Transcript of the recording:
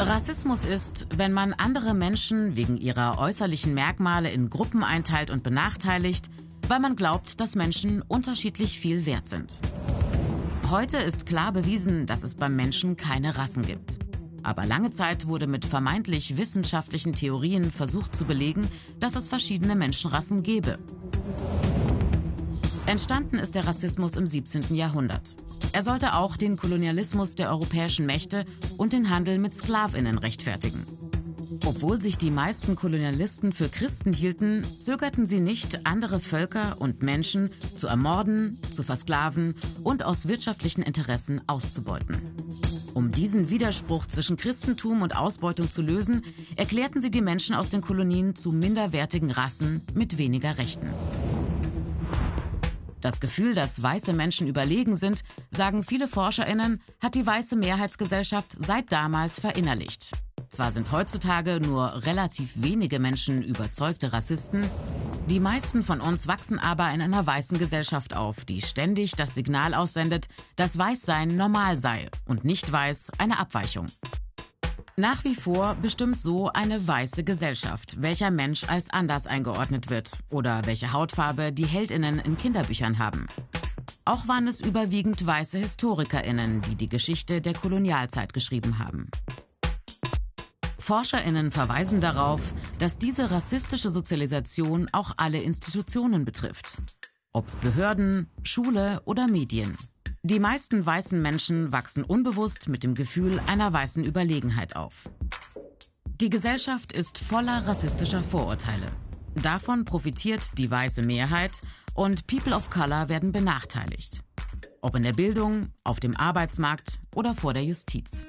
Rassismus ist, wenn man andere Menschen wegen ihrer äußerlichen Merkmale in Gruppen einteilt und benachteiligt, weil man glaubt, dass Menschen unterschiedlich viel wert sind. Heute ist klar bewiesen, dass es beim Menschen keine Rassen gibt. Aber lange Zeit wurde mit vermeintlich wissenschaftlichen Theorien versucht zu belegen, dass es verschiedene Menschenrassen gäbe. Entstanden ist der Rassismus im 17. Jahrhundert. Er sollte auch den Kolonialismus der europäischen Mächte und den Handel mit Sklavinnen rechtfertigen. Obwohl sich die meisten Kolonialisten für Christen hielten, zögerten sie nicht, andere Völker und Menschen zu ermorden, zu versklaven und aus wirtschaftlichen Interessen auszubeuten. Um diesen Widerspruch zwischen Christentum und Ausbeutung zu lösen, erklärten sie die Menschen aus den Kolonien zu minderwertigen Rassen mit weniger Rechten. Das Gefühl, dass weiße Menschen überlegen sind, sagen viele Forscherinnen, hat die weiße Mehrheitsgesellschaft seit damals verinnerlicht. Zwar sind heutzutage nur relativ wenige Menschen überzeugte Rassisten, die meisten von uns wachsen aber in einer weißen Gesellschaft auf, die ständig das Signal aussendet, dass Weißsein normal sei und nicht weiß eine Abweichung. Nach wie vor bestimmt so eine weiße Gesellschaft, welcher Mensch als anders eingeordnet wird oder welche Hautfarbe die Heldinnen in Kinderbüchern haben. Auch waren es überwiegend weiße Historikerinnen, die die Geschichte der Kolonialzeit geschrieben haben. Forscherinnen verweisen darauf, dass diese rassistische Sozialisation auch alle Institutionen betrifft. Ob Behörden, Schule oder Medien. Die meisten weißen Menschen wachsen unbewusst mit dem Gefühl einer weißen Überlegenheit auf. Die Gesellschaft ist voller rassistischer Vorurteile. Davon profitiert die weiße Mehrheit und People of Color werden benachteiligt. Ob in der Bildung, auf dem Arbeitsmarkt oder vor der Justiz.